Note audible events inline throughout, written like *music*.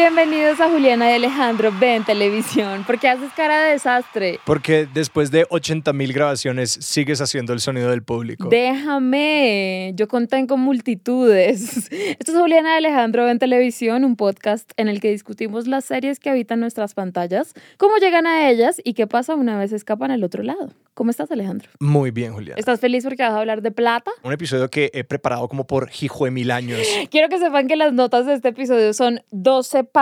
Bienvenidos a Juliana y Alejandro Ven Televisión. ¿Por qué haces cara de desastre? Porque después de 80 mil grabaciones sigues haciendo el sonido del público. Déjame, yo contengo multitudes. Esto es Juliana y Alejandro Ven Televisión, un podcast en el que discutimos las series que habitan nuestras pantallas, cómo llegan a ellas y qué pasa una vez escapan al otro lado. ¿Cómo estás, Alejandro? Muy bien, Julián. ¿Estás feliz porque vas a hablar de plata? Un episodio que he preparado como por hijo de mil años. Quiero que sepan que las notas de este episodio son 12 páginas.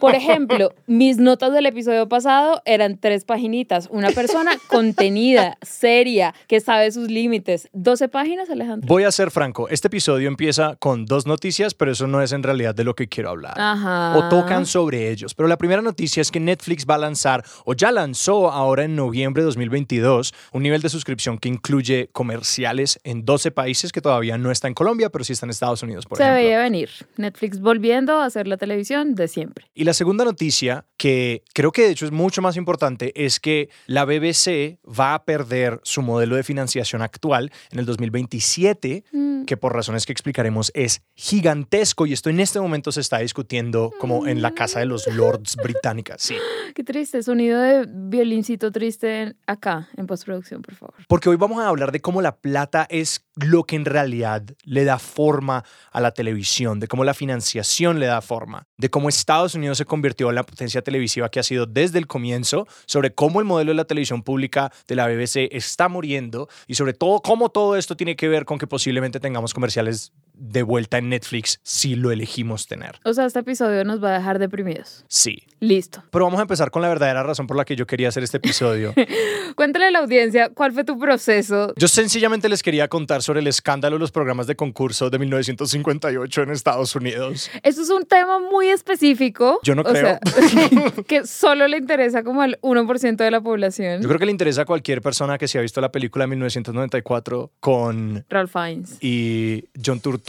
Por ejemplo, mis notas del episodio pasado eran tres paginitas. Una persona contenida, seria, que sabe sus límites. 12 páginas, Alejandro. Voy a ser franco, este episodio empieza con dos noticias, pero eso no es en realidad de lo que quiero hablar. Ajá. O tocan sobre ellos. Pero la primera noticia es que Netflix va a lanzar, o ya lanzó ahora en noviembre de 2022, un nivel de suscripción que incluye comerciales en 12 países que todavía no está en Colombia, pero sí está en Estados Unidos, por Se ejemplo. veía venir. Netflix volviendo a hacer la televisión de siempre. Y la segunda noticia, que creo que de hecho es mucho más importante, es que la BBC va a perder su modelo de financiación actual en el 2027, Mm. que por razones que explicaremos es gigantesco y esto en este momento se está discutiendo como en la Casa de los Lords británica. Sí. *gasps* Qué triste. Sonido de violincito triste acá en postproducción, por favor. Porque hoy vamos a hablar de cómo la plata es lo que en realidad le da forma a la televisión, de cómo la financiación le da forma, de cómo Estados Unidos se convirtió en la potencia televisiva que ha sido desde el comienzo, sobre cómo el modelo de la televisión pública de la BBC está muriendo y sobre todo cómo todo esto tiene que ver con que posiblemente tengamos comerciales de vuelta en Netflix si lo elegimos tener. O sea, este episodio nos va a dejar deprimidos. Sí. Listo. Pero vamos a empezar con la verdadera razón por la que yo quería hacer este episodio. *laughs* Cuéntale a la audiencia cuál fue tu proceso. Yo sencillamente les quería contar sobre el escándalo de los programas de concurso de 1958 en Estados Unidos. Esto es un tema muy específico. Yo no o sea, *laughs* que *laughs* solo le interesa como al 1% de la población. Yo creo que le interesa a cualquier persona que se ha visto la película de 1994 con Ralph Fiennes. y John Turturro,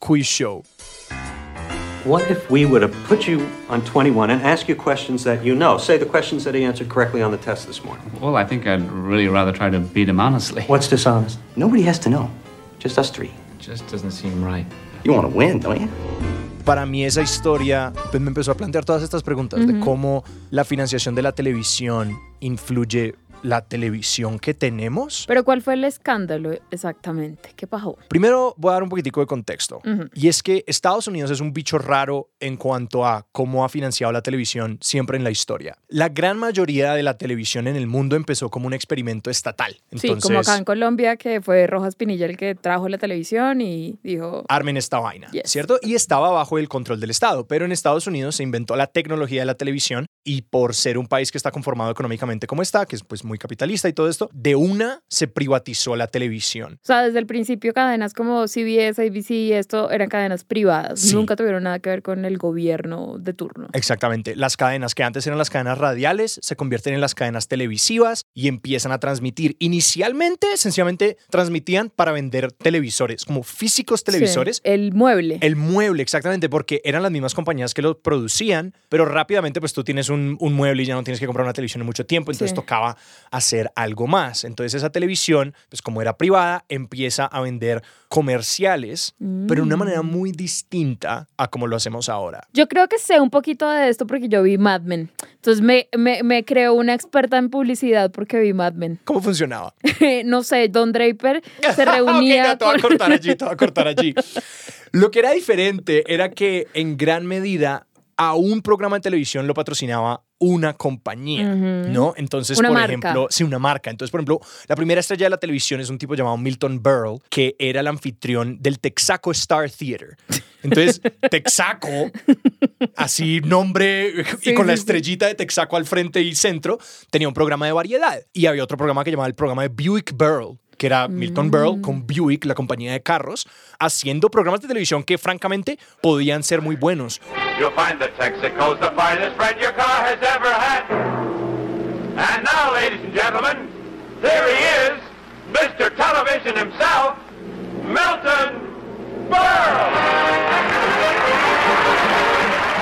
Quiz Show. What if we were to put you on 21 and ask you questions that you know? Say the questions that he answered correctly on the test this morning. Well, I think I'd really rather try to beat him honestly. What's dishonest? Nobody has to know. Just us three. It just doesn't seem right. You want to win, don't you? Para mí esa historia pues, me empezó a plantear todas estas preguntas de cómo la financiación de la televisión influye la televisión que tenemos. Pero ¿cuál fue el escándalo exactamente? ¿Qué pasó? Primero voy a dar un poquitico de contexto. Y es que Estados Unidos es un bicho raro en cuanto a cómo ha financiado la televisión siempre en la historia. La gran mayoría de la televisión en el mundo empezó como un experimento estatal. sí, como acá en Colombia, que fue Rojas Pinilla el que trajo la televisión y dijo... armen esta vaina, Yes. ¿cierto? Y estaba bajo el control del Estado, pero en Estados Unidos se inventó la tecnología de la televisión y por ser un país que está conformado económicamente como está, que es pues muy capitalista y todo esto, de una se privatizó la televisión. O sea, desde el principio cadenas como CBS, ABC y esto eran cadenas privadas. Sí. Nunca tuvieron nada que ver con el gobierno de turno. Exactamente. Las cadenas que antes eran las cadenas radiales se convierten en las cadenas televisivas y empiezan a transmitir. Inicialmente, sencillamente, transmitían para vender televisores, como físicos televisores. Sí, el mueble. El mueble, exactamente, porque eran las mismas compañías que lo producían, pero rápidamente pues tú tienes un, un mueble y ya no tienes que comprar una televisión en mucho tiempo, entonces Sí. tocaba hacer algo más. Entonces esa televisión, pues como era privada, empieza a vender comerciales, pero de una manera Mm. muy distinta a como lo hacemos ahora. Yo creo que sé un poquito de esto porque yo vi Mad Men. Entonces me, me, me creo una experta en publicidad porque vi Mad Men. ¿Cómo funcionaba? *laughs* no sé, Don Draper se *laughs* reunía te voy a cortar allí, te voy a cortar *laughs* allí. Lo que era diferente era que en gran medida a un programa de televisión lo patrocinaba una compañía, ¿no? Entonces, Una por marca. ejemplo, sí, una marca. Entonces, por ejemplo, la primera estrella de la televisión es un tipo llamado Milton Berle, que era el anfitrión del Texaco Star Theater. Entonces, *laughs* Texaco, así nombre y Sí, con la sí. estrellita de Texaco al frente y centro, tenía un programa de variedad. Y había otro programa que llamaba el programa de Buick Berle que era Milton Berle con Buick, la compañía de carros, haciendo programas de televisión que francamente podían ser muy buenos. Mr. Television himself, Milton Berle.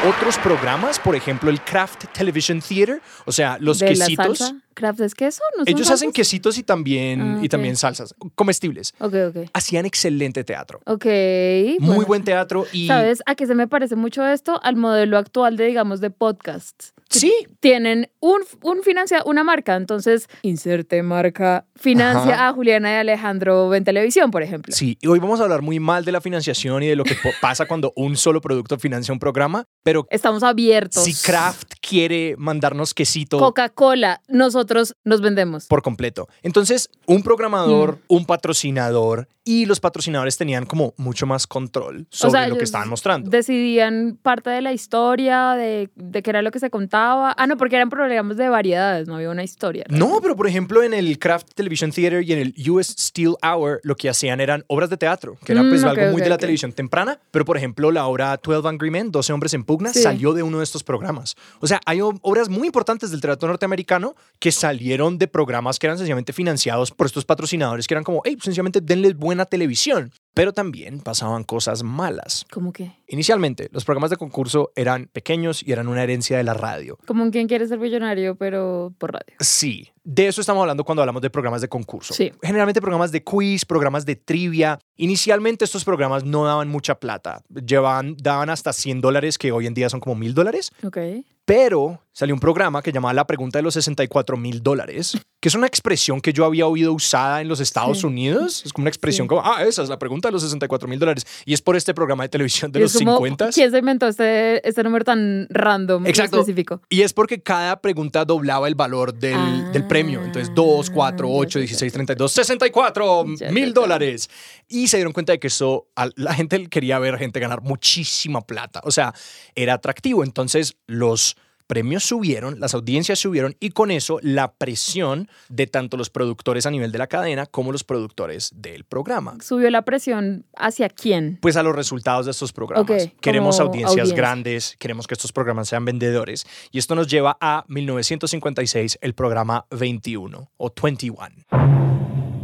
Otros programas, por ejemplo, el Kraft Television Theater, o sea, los ¿De la quesitos. salsa? ¿Kraft es queso? ¿No Ellos hacen quesitos y también, Ah, y ok. también salsas comestibles. Ok, ok. Hacían excelente teatro. Ok. Muy bueno. buen teatro y ¿Sabes a qué se me parece mucho esto? Al modelo actual de, digamos, de podcasts. Sí. Tienen un, un financia, una marca, entonces inserte marca, financia Ajá. a Juliana y Alejandro en televisión, por ejemplo. Sí, y hoy vamos a hablar muy mal de la financiación y de lo que pasa cuando un solo producto financia un programa, pero Estamos abiertos. si Kraft quiere mandarnos quesito Coca-Cola, nosotros nos vendemos. por completo. Entonces, un Mm. programador, un patrocinador y los patrocinadores tenían como mucho más control sobre O sea, lo que estaban mostrando. Decidían parte de la historia, de, de qué era lo que se contaba. Ah, no, porque eran programas de variedades, no había una historia. No, pero por ejemplo en el Kraft Television Theater y en el US Steel Hour lo que hacían eran obras de teatro, que era Mm, pues ok, algo muy ok, de la televisión temprana, pero por ejemplo la obra 12 Angry Men, 12 hombres en pugna, Sí. salió de uno de estos programas. O sea, hay obras muy importantes del teatro norteamericano que salieron de programas que eran sencillamente financiados por estos patrocinadores que eran como, hey, sencillamente denles buena televisión. Pero también pasaban cosas malas. ¿Cómo que? Inicialmente, los programas de concurso eran pequeños y eran una herencia de la radio. Como un quien quiere ser millonario, pero por radio. Sí, de eso estamos hablando cuando hablamos de programas de concurso. Sí. Generalmente programas de quiz, programas de trivia. Inicialmente estos programas no daban mucha plata. Llevaban, daban hasta 100 dólares, que hoy en día son como mil dólares. Ok. Pero salió un programa que llamaba La Pregunta de los 64 mil dólares, que es una expresión que yo había oído usada en los Estados Sí. Unidos. Es como una expresión Sí. como, ah, esa es la pregunta de los 64 mil dólares. Y es por este programa de televisión de Y los es como, 50. ¿Quién se inventó este, este número tan random y Exacto. específico? Y es porque cada pregunta doblaba el valor del, del premio. Entonces, 2, 4, Ah, ya, 8, ya, 16, 32, 64 Ya, ya, mil dólares. Y se dieron cuenta de que eso, a la gente quería ver gente ganar muchísima plata. O sea, era atractivo. Entonces, los premios subieron, las audiencias subieron y con eso la presión de tanto los productores a nivel de la cadena como los productores del programa. ¿Subió la presión hacia quién? Pues a los resultados de estos programas. Ok, queremos audiencias audiencia. grandes, queremos que estos programas sean vendedores. Y esto nos lleva a 1956, el programa 21 o 21.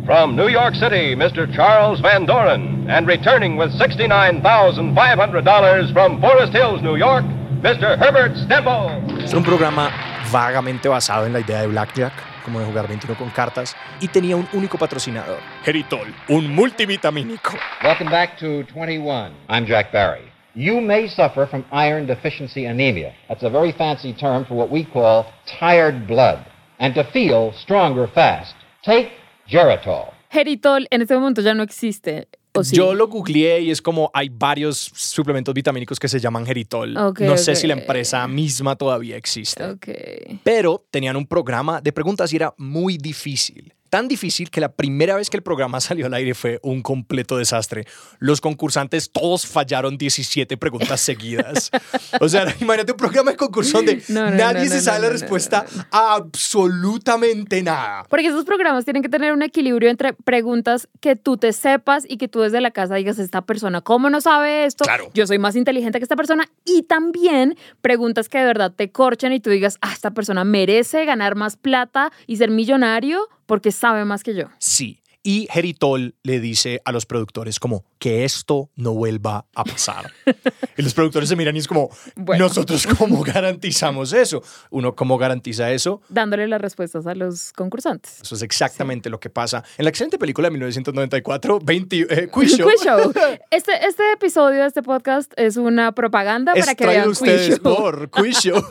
From New York City, Mr. Charles Van Doren. And returning with $69,500 from Forest Hills, New York, Mr. Herbert Stemple. Es un programa vagamente basado en la idea de Blackjack, como de jugar 21 con cartas, y tenía un único patrocinador, Geritol, un multivitamínico. Welcome back to 21. I'm Jack Barry. You may suffer from iron deficiency anemia. That's a very fancy term for what we call tired blood. And to feel stronger fast, take Geritol. Geritol en este momento ya no existe. ¿O sí? Yo lo googleé y es como hay varios suplementos vitamínicos que se llaman Geritol. No sé si la empresa misma todavía existe. Pero tenían un programa de preguntas y era muy difícil. Tan difícil que la primera vez que el programa *laughs* salió al aire fue un completo desastre. Los concursantes todos fallaron 17 preguntas seguidas. O sea, *laughs* imagínate un programa de concurso donde No, no, nadie no, se sabe la respuesta a absolutamente nada. Porque esos programas tienen que tener un equilibrio entre preguntas que tú te sepas y que tú desde la casa digas, esta persona, ¿cómo no sabe esto? Claro. Yo soy más inteligente que esta persona. Y también preguntas que de verdad te corchen y tú digas, ah, esta persona merece ganar más plata y ser millonario porque sabe más que yo. Sí. Y Geritol le dice a los productores como que esto no vuelva a pasar. *laughs* y los productores se miran y es como, Bueno. nosotros cómo *laughs* garantizamos eso. Uno cómo garantiza eso. Dándole las respuestas a los concursantes. Eso es exactamente lo que pasa en la excelente película de 1994, 20, eh, *laughs* Quiz Show. Quiz Show. Este, este episodio de este podcast es una propaganda para que vean ustedes Quiz Show. por Quiz Show.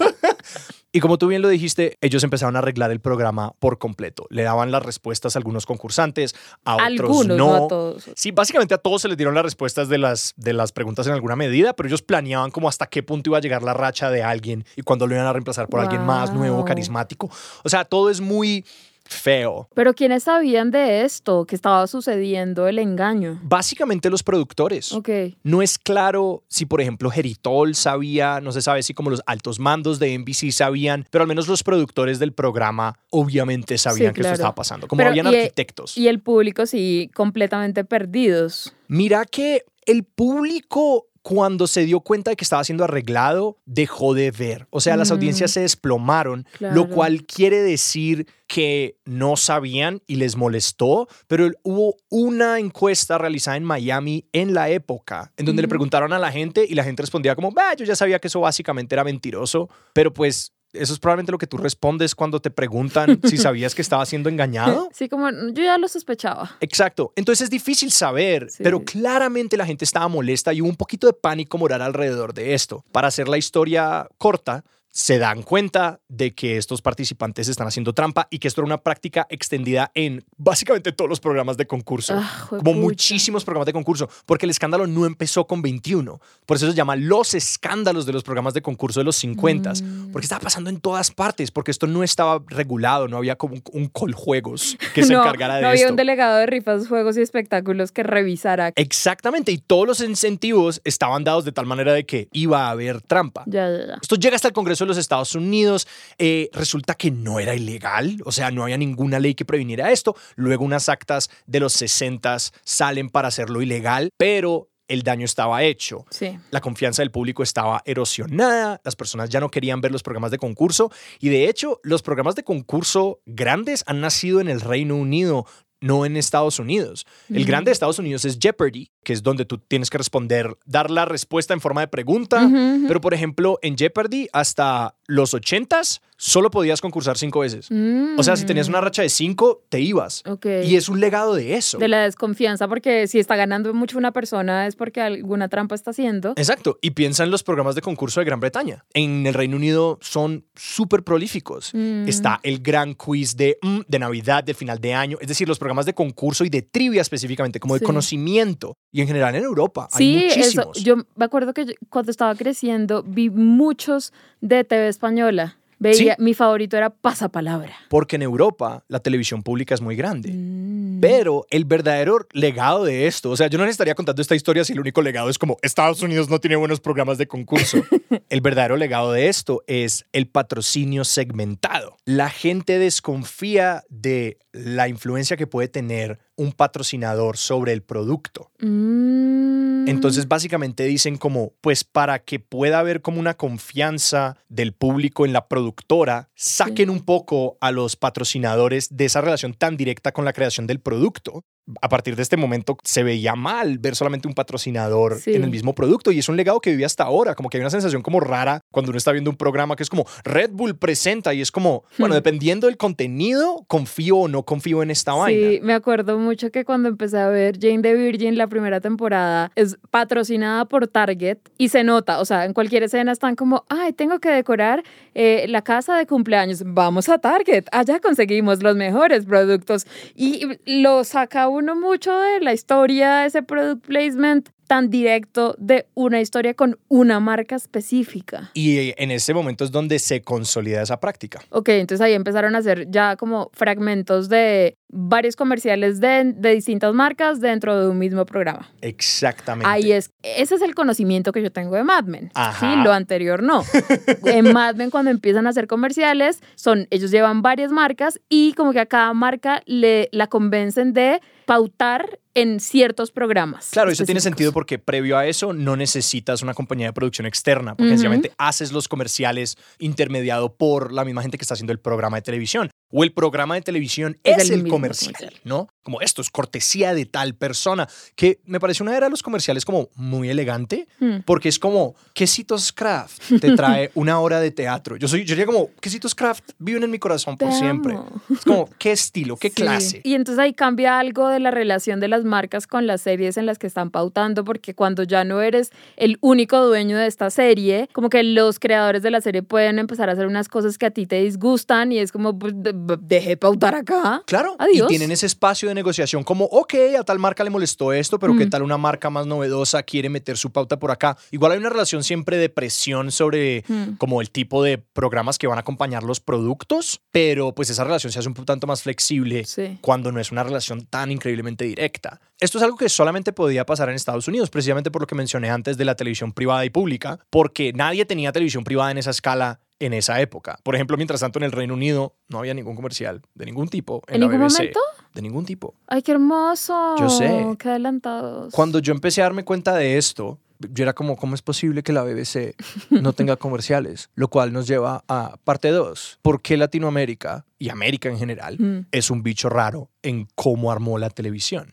Y como tú bien lo dijiste, ellos empezaron a arreglar el programa por completo. Le daban las respuestas a algunos concursantes, a otros no. no a todos. Sí, básicamente a todos se les dieron las respuestas de las, de las preguntas en alguna medida, pero ellos planeaban como hasta qué punto iba a llegar la racha de alguien y cuando lo iban a reemplazar por alguien más nuevo, carismático. O sea, todo es muy feo. Pero ¿quiénes sabían de esto? Que estaba sucediendo el engaño. Básicamente los productores. Ok. No es claro si, por ejemplo, Geritol sabía, no se sabe si como los altos mandos de NBC sabían, pero al menos los productores del programa obviamente sabían Sí, que claro. esto estaba pasando. Como Pero, habían y- arquitectos. Y el público sí, completamente perdidos. Mira que el público cuando se dio cuenta de que estaba siendo arreglado, dejó de ver. O sea, las Mm. audiencias se desplomaron, Claro. lo cual quiere decir que no sabían y les molestó, pero hubo una encuesta realizada en Miami en la época, en donde le Ujú. preguntaron a la gente y la gente respondía como, "Bah, yo ya sabía que eso básicamente era mentiroso, pero pues... Eso es probablemente lo que tú respondes cuando te preguntan si *laughs* sabías que estaba siendo engañado. Sí, como yo ya lo sospechaba. Exacto. Entonces es difícil saber, Sí. pero claramente la gente estaba molesta y hubo un poquito de pánico moral alrededor de esto. Para hacer la historia corta, se dan cuenta de que estos participantes están haciendo trampa y que esto era una práctica extendida en básicamente todos los programas de concurso. Ah, como juepucha. muchísimos programas de concurso, porque el escándalo no empezó con 21. Por eso se llama los escándalos de los programas de concurso de los 50, Mm. porque estaba pasando en todas partes, porque esto no estaba regulado, no había como un, un coljuegos que *laughs* se no, encargara de no había esto. un delegado de rifas, juegos y espectáculos que revisara. Exactamente, y todos los incentivos estaban dados de tal manera de que iba a haber trampa. Ya, ya, ya. Esto llega hasta el Congreso de los Estados Unidos, eh, resulta que no era ilegal, o sea, no había ninguna ley que previniera esto. Luego unas actas de los 60 salen para hacerlo ilegal, pero el daño estaba hecho. Sí. La confianza del público estaba erosionada, las personas ya no querían ver los programas de concurso y de hecho los programas de concurso grandes han nacido en el Reino Unido, no en Estados Unidos. El grande de Estados Unidos es Jeopardy, que es donde tú tienes que responder, dar la respuesta en forma de pregunta, pero por ejemplo en Jeopardy hasta los 80s solo podías concursar cinco veces. O sea, si tenías una racha de cinco, te ibas. Mm. Ok. Y es un legado de eso. De la desconfianza, porque si está ganando mucho una persona es porque alguna trampa está haciendo. Exacto, y piensa en los programas de concurso de Gran Bretaña. En el Reino Unido son súper prolíficos. Mm. Está el gran quiz de, mm, de Navidad, de final de año, es decir, los programas de concurso y de trivia específicamente, como de Sí. conocimiento. Y en general en Europa Sí, hay eso. muchísimos. Yo me acuerdo que cuando estaba creciendo vi muchos de TV española. Veía, Sí. mi favorito era Pasapalabra. Porque en Europa la televisión pública es muy grande. Mm. Pero el verdadero legado de esto, o sea, yo no les estaría contando esta historia si el único legado es como Estados Unidos no tiene buenos programas de concurso. *laughs* el verdadero legado de esto es el patrocinio segmentado. La gente desconfía de la influencia que puede tener un patrocinador sobre el producto. Mm. Entonces básicamente dicen como, pues para que pueda haber como una confianza del público en la productora, saquen un poco a los patrocinadores de esa relación tan directa con la creación del producto. A partir de este momento se veía mal ver solamente un patrocinador Sí. en el mismo producto y es un legado que vive hasta ahora, como que hay una sensación como rara cuando uno está viendo un programa que es como Red Bull presenta y es como, bueno, Hmm. dependiendo del contenido, confío o no confío en esta vaina. Sí, me acuerdo mucho que cuando empecé a ver Jane the Virgin, la primera temporada, es patrocinada por Target y se nota, o sea, en cualquier escena están como, ay, tengo que decorar eh, la casa de cumpleaños, vamos a Target, allá conseguimos los mejores productos y lo saca uno mucho de la historia, ese product placement tan directo de una historia con una marca específica. Y eh, en ese momento es donde se consolida esa práctica. Ok, entonces ahí empezaron a hacer ya como fragmentos de varios comerciales de, de distintas marcas dentro de un mismo programa. Exactamente. Ahí es, ese es el conocimiento que yo tengo de Mad Men. Ajá. Sí, lo anterior no. *laughs* en Mad Men cuando empiezan a hacer comerciales, son, ellos llevan varias marcas y como que a cada marca le, la convencen de pautar en ciertos programas. Claro, eso tiene sentido porque previo a eso no necesitas una compañía de producción externa, porque sencillamente haces los comerciales intermediado por la misma gente que está haciendo el programa de televisión. O el programa de televisión Es es, el el, mismo comercial, comercial. ¿no? Como esto es cortesía de tal persona, que me parece una era de los comerciales como muy elegante, Hmm. porque es como, Quesitos Craft te *laughs* trae una hora de teatro. Yo soy, yo diría como, Quesitos Craft viven en mi corazón por Te siempre. amo. Es como, qué estilo, qué Sí. clase. Y entonces ahí cambia algo de la relación de las marcas con las series en las que están pautando, porque cuando ya no eres el único dueño de esta serie, como que los creadores de la serie pueden empezar a hacer unas cosas que a ti te disgustan y es como, pues, de- de- deje pautar acá. Claro, Adiós. y tienen ese espacio de negociación como, ok, a tal marca le molestó esto, pero qué Mm. tal una marca más novedosa quiere meter su pauta por acá. Igual hay una relación siempre de presión sobre Mm. como el tipo de programas que van a acompañar los productos, pero pues esa relación se hace un tanto más flexible Sí. cuando no es una relación tan increíblemente directa. Esto es algo que solamente podía pasar en Estados Unidos, precisamente por lo que mencioné antes de la televisión privada y pública, porque nadie tenía televisión privada en esa escala en esa época. Por ejemplo, mientras tanto en el Reino Unido no había ningún comercial de ningún tipo en, ¿En la ningún BBC. momento? De ningún tipo. Ay, qué hermoso. Yo sé. Qué adelantados. Cuando yo empecé a darme cuenta de esto, yo era como, ¿cómo es posible que la BBC no tenga *laughs* comerciales? Lo cual nos lleva a parte 2. ¿Por qué Latinoamérica y América en general Mm. es un bicho raro en cómo armó la televisión?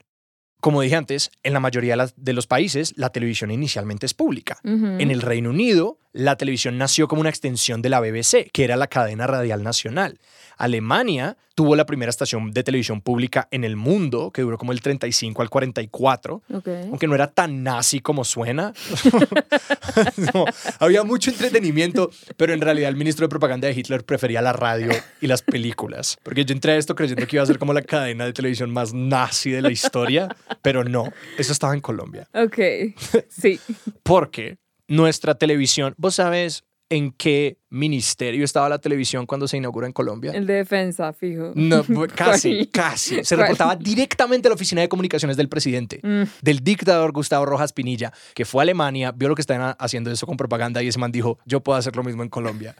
Como dije antes, en la mayoría de los países la televisión inicialmente es pública. En el Reino Unido, la televisión nació como una extensión de la BBC, que era la cadena radial nacional. Alemania tuvo la primera estación de televisión pública en el mundo, que duró como el 35 al 44, Ok. aunque no era tan nazi como suena. *laughs* No, había mucho entretenimiento, pero en realidad el ministro de propaganda de Hitler prefería la radio y las películas. Porque yo entré a esto creyendo que iba a ser como la cadena de televisión más nazi de la historia, pero no, eso estaba en Colombia. Ok. Sí. *laughs* Porque nuestra televisión, ¿vos sabes en qué ministerio estaba la televisión cuando se inauguró en Colombia? El de defensa, fijo. No, *laughs* casi, casi. Se reportaba directamente a la oficina de comunicaciones del presidente, Mm. del dictador Gustavo Rojas Pinilla, que fue a Alemania, vio lo que estaban haciendo eso con propaganda y ese man dijo, yo puedo hacer lo mismo en Colombia,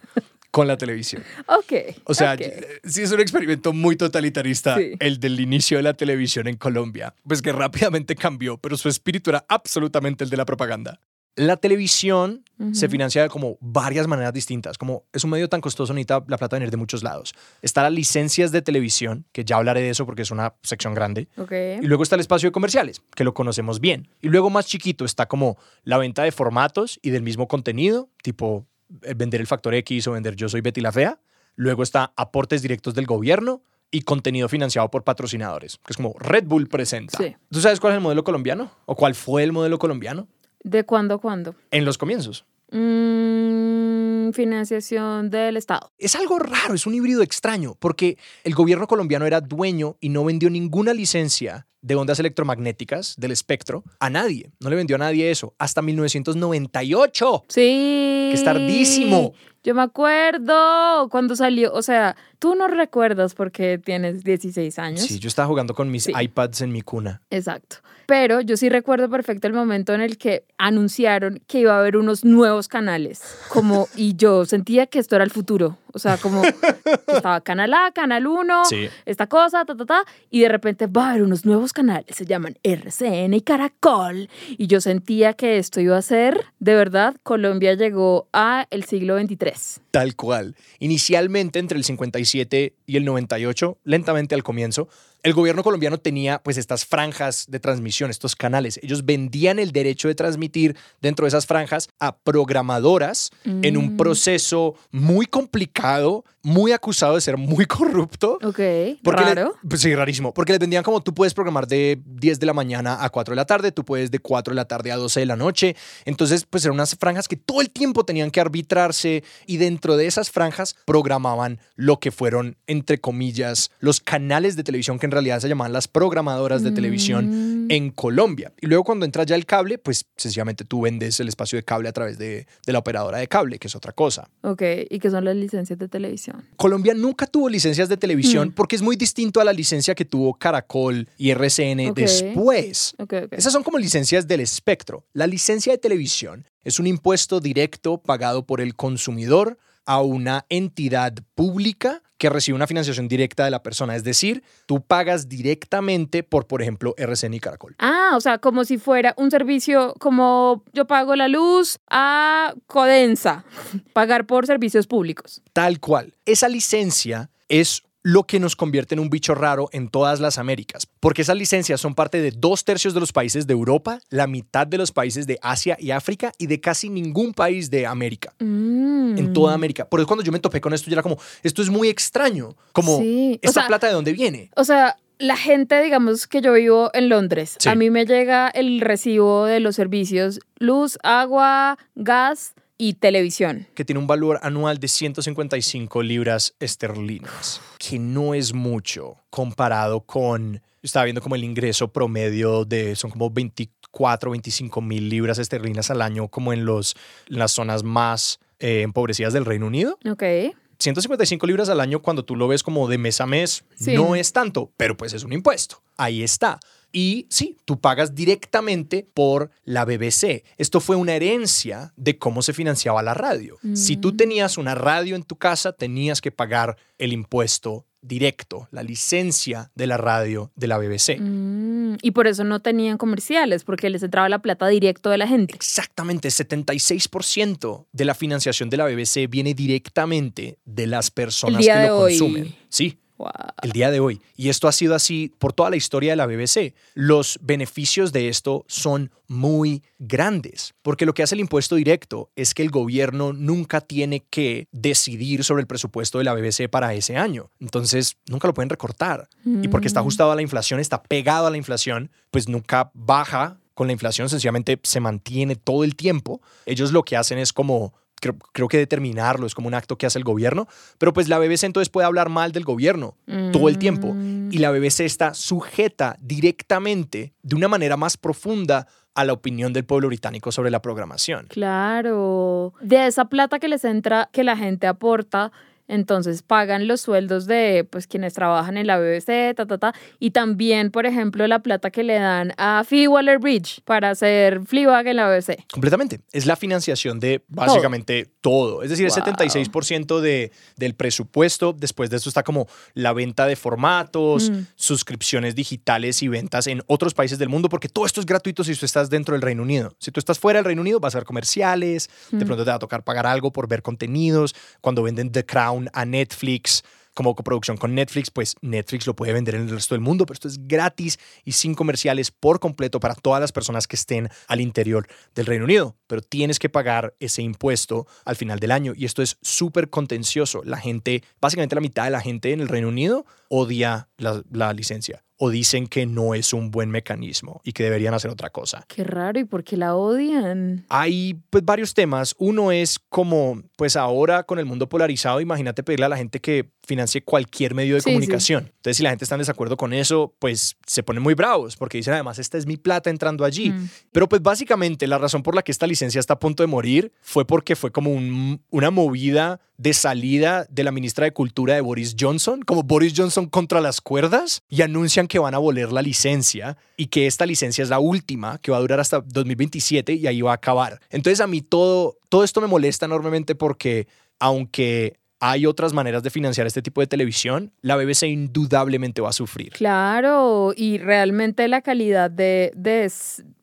con la televisión. Ok. O sea, eh, sí es un experimento muy totalitarista Sí. el del inicio de la televisión en Colombia, pues que rápidamente cambió, pero su espíritu era absolutamente el de la propaganda. La televisión se financia de como varias maneras distintas, como es un medio tan costoso, necesita la plata venir de muchos lados. Está las licencias de televisión, que ya hablaré de eso porque es una sección grande. Y luego está el espacio de comerciales, que lo conocemos bien. Y luego más chiquito está como la venta de formatos y del mismo contenido, tipo eh, vender el factor X o vender Yo Soy Betty la Fea. Luego está aportes directos del gobierno y contenido financiado por patrocinadores, que es como Red Bull presenta. Sí. ¿Tú sabes cuál es el modelo colombiano? ¿O cuál fue el modelo colombiano? ¿De cuándo a cuándo? En los comienzos. Mm, financiación del Estado. Es algo raro, es un híbrido extraño, porque el gobierno colombiano era dueño y no vendió ninguna licencia de ondas electromagnéticas del espectro a nadie. No le vendió a nadie eso hasta 1998. Sí. Que es tardísimo. Yo me acuerdo cuando salió, o sea, tú no recuerdas porque tienes 16 años. Sí, yo estaba jugando con mis Sí. iPads en mi cuna. Exacto. Pero yo sí recuerdo perfecto el momento en el que anunciaron que iba a haber unos nuevos canales. Como, y yo sentía que esto era el futuro. O sea, como estaba Canal A, Canal 1, Sí. esta cosa, ta, ta, ta. Y de repente va a haber unos nuevos canales. Se llaman RCN y Caracol. Y yo sentía que esto iba a ser, de verdad, Colombia llegó a el siglo 23. Tal cual. Inicialmente, entre el 57 y el 98, lentamente al comienzo, el gobierno colombiano tenía pues estas franjas de transmisión, estos canales. Ellos vendían el derecho de transmitir dentro de esas franjas a programadoras en un Mm. proceso muy complicado, muy acusado de ser muy corrupto. Ok, Porque le- raro. pues sí, rarísimo. Porque les vendían como tú puedes programar de 10 de la mañana a 4 de la tarde, tú puedes de 4 de la tarde a 12 de la noche. Entonces, pues eran unas franjas que todo el tiempo tenían que arbitrarse y dentro de esas franjas programaban lo que fueron, entre comillas, los canales de televisión que en realidad se llamaban las programadoras de televisión Mm. en Colombia. Y luego cuando entra ya el cable, pues sencillamente tú vendes el espacio de cable a través de, de la operadora de cable, que es otra cosa. Ok, ¿y qué son las licencias de televisión? Colombia nunca tuvo licencias de televisión Mm. porque es muy distinto a la licencia que tuvo Caracol y RCN después. Ok, ok. Esas son como licencias del espectro. La licencia de televisión es un impuesto directo pagado por el consumidor a una entidad pública que recibe una financiación directa de la persona. Es decir, tú pagas directamente por, por ejemplo, RCN y Caracol. Ah, o sea, como si fuera un servicio, como yo pago la luz a Codensa, *laughs* pagar por servicios públicos. Tal cual. Esa licencia es lo que nos convierte en un bicho raro en todas las Américas, porque esas licencias son parte de dos tercios de los países de Europa, la mitad de los países de Asia y África y de casi ningún país de América. Mm. En toda América. Por eso cuando yo me topé con esto, yo era como, esto es muy extraño. Como, Sí, ¿esta sea- plata de dónde viene? O sea, la gente, digamos que yo vivo en Londres, Sí. a mí me llega el recibo de los servicios luz, agua, gas y televisión. que tiene un valor anual de 155 libras esterlinas, que no es mucho comparado con, estaba viendo como el ingreso promedio de, son como 24, 25 mil libras esterlinas al año, como en, los, en las zonas más eh, empobrecidas del Reino Unido. Ok. 155 libras al año cuando tú lo ves como de mes a mes, Sí. no es tanto, pero pues es un impuesto. Ahí está. Y sí, tú pagas directamente por la BBC. Esto fue una herencia de cómo se financiaba la radio. Si tú tenías una radio en tu casa, tenías que pagar el impuesto directo, la licencia de la radio de la BBC. Mm, y por eso no tenían comerciales, porque les entraba la plata directo de la gente. Exactamente, 76% de la financiación de la BBC viene directamente de las personas que lo hoy. consumen. Sí, Wow. el día de hoy. Y esto ha sido así por toda la historia de la BBC. Los beneficios de esto son muy grandes, porque lo que hace el impuesto directo es que el gobierno nunca tiene que decidir sobre el presupuesto de la BBC para ese año. Entonces, nunca lo pueden recortar. Y porque está ajustado a la inflación, está pegado a la inflación, pues nunca baja con la inflación, sencillamente se mantiene todo el tiempo. Ellos lo que hacen es como creo, creo que determinarlo es como un acto que hace el gobierno, pero pues la BBC entonces puede hablar mal del gobierno todo el tiempo Mm. y la BBC está sujeta directamente de una manera más profunda a la opinión del pueblo británico sobre la programación. Claro. De esa plata que les entra, que la gente aporta, entonces pagan los sueldos de pues quienes trabajan en la BBC, ta, ta, ta. Y también, por ejemplo, la plata que le dan a Phoebe Waller-Bridge para hacer Fleabag en la BBC. Completamente. Es la financiación de básicamente todo. Es decir, Wow. el 76% de, del presupuesto. Después de esto está como la venta de formatos, Mm. suscripciones digitales y ventas en otros países del mundo, porque todo esto es gratuito si tú estás dentro del Reino Unido. Si tú estás fuera del Reino Unido, vas a ver comerciales, de Mm. pronto te va a tocar pagar algo por ver contenidos. Cuando venden The Crown a Netflix, como coproducción con Netflix, pues Netflix lo puede vender en el resto del mundo, pero esto es gratis y sin comerciales por completo para todas las personas que estén al interior del Reino Unido. Pero tienes que pagar ese impuesto al final del año y esto es súper contencioso. La gente, básicamente la mitad de la gente en el Reino Unido odia la, la licencia o dicen que no es un buen mecanismo y que deberían hacer otra cosa. Qué raro, ¿y por qué la odian? Hay pues varios temas. Uno es como, pues ahora con el mundo polarizado, imagínate pedirle a la gente que financie cualquier medio de Sí, sí. comunicación. Entonces, si la gente está en desacuerdo con eso, pues se ponen muy bravos porque dicen, además, esta es mi plata entrando allí. Mm. Pero pues básicamente la razón por la que esta licencia está a punto de morir fue porque fue como un- una movida de salida de la ministra de Cultura de Boris Johnson, como Boris Johnson contra las cuerdas, y anuncian que van a abolir la licencia y que esta licencia es la última, que va a durar hasta 2027 y ahí va a acabar. Entonces a mí todo, todo esto me molesta enormemente porque aunque hay otras maneras de financiar este tipo de televisión, la BBC indudablemente va a sufrir. Claro, y realmente la calidad de, de,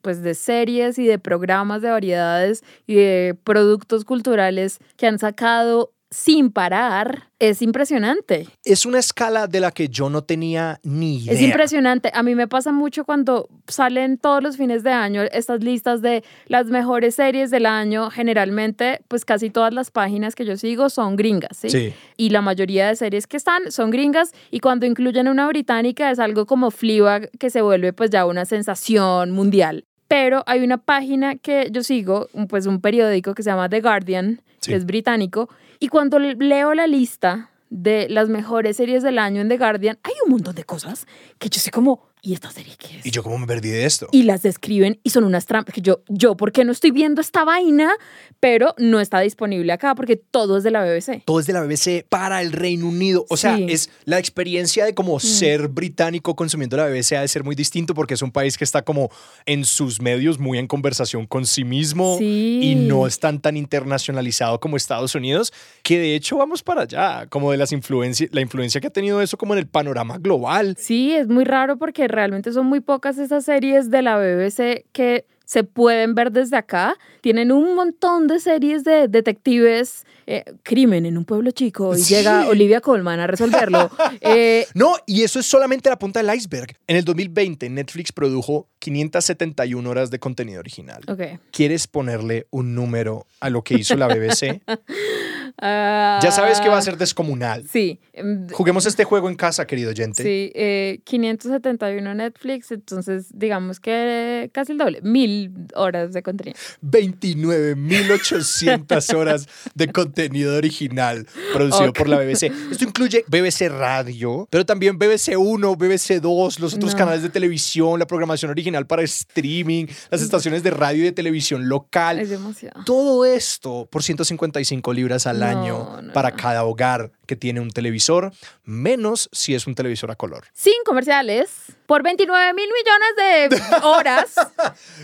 pues de series y de programas de variedades y de productos culturales que han sacado sin parar es impresionante. Es una escala de la que yo no tenía ni idea. Es impresionante. A mí me pasa mucho cuando salen todos los fines de año estas listas de las mejores series del año. Generalmente, pues casi todas las páginas que yo sigo son gringas, ¿sí? Sí. Y la mayoría de series que están son gringas y cuando incluyen una británica es algo como Fleabag que se vuelve pues ya una sensación mundial. Pero hay una página que yo sigo, pues un periódico que se llama The Guardian, Sí. que es británico, y cuando le- leo la lista de las mejores series del año en The Guardian, hay un montón de cosas que yo sé como, ¿y esta serie qué es? Y yo como me perdí de esto. y las describen y son unas trampas yo, yo, ¿por qué no estoy viendo esta vaina? Pero no está disponible acá porque todo es de la BBC. todo es de la BBC para el Reino Unido. O sea, Sí. Mm. es la experiencia de como ser británico consumiendo la BBC ha de ser muy distinto porque es un país que está como en sus medios muy en conversación con sí mismo Sí. y no es tan tan internacionalizado como Estados Unidos, que de hecho vamos para allá, como de las influencias, la influencia que ha tenido eso como en el panorama global. Sí, es muy raro porque realmente son muy pocas esas series de la BBC que se pueden ver desde acá. Tienen un montón de series de detectives, eh, crimen en un pueblo chico, y Sí. llega Olivia Colman a resolverlo. *laughs* Eh, No, y eso es solamente la punta del iceberg. En el 2020, Netflix produjo 571 horas de contenido original. ok. ¿Quieres ponerle un número a lo que hizo la BBC? *laughs* Ah, ya sabes que va a ser descomunal. Sí. em, Juguemos este juego en casa, querido oyente. Sí, eh, 571 Netflix, entonces digamos que casi el doble, mil horas de contenido. 29.800 *laughs* horas de contenido original producido Ok. por la BBC. Esto incluye BBC Radio, pero también BBC 1, BBC 2, los otros No. canales de televisión, la programación original para streaming, las estaciones de radio y de televisión local. Es demasiado. Todo esto por 155 libras al Año no, para cada hogar que tiene un televisor, menos si es un televisor a color. Sin comerciales, por 29 mil millones de *laughs* horas.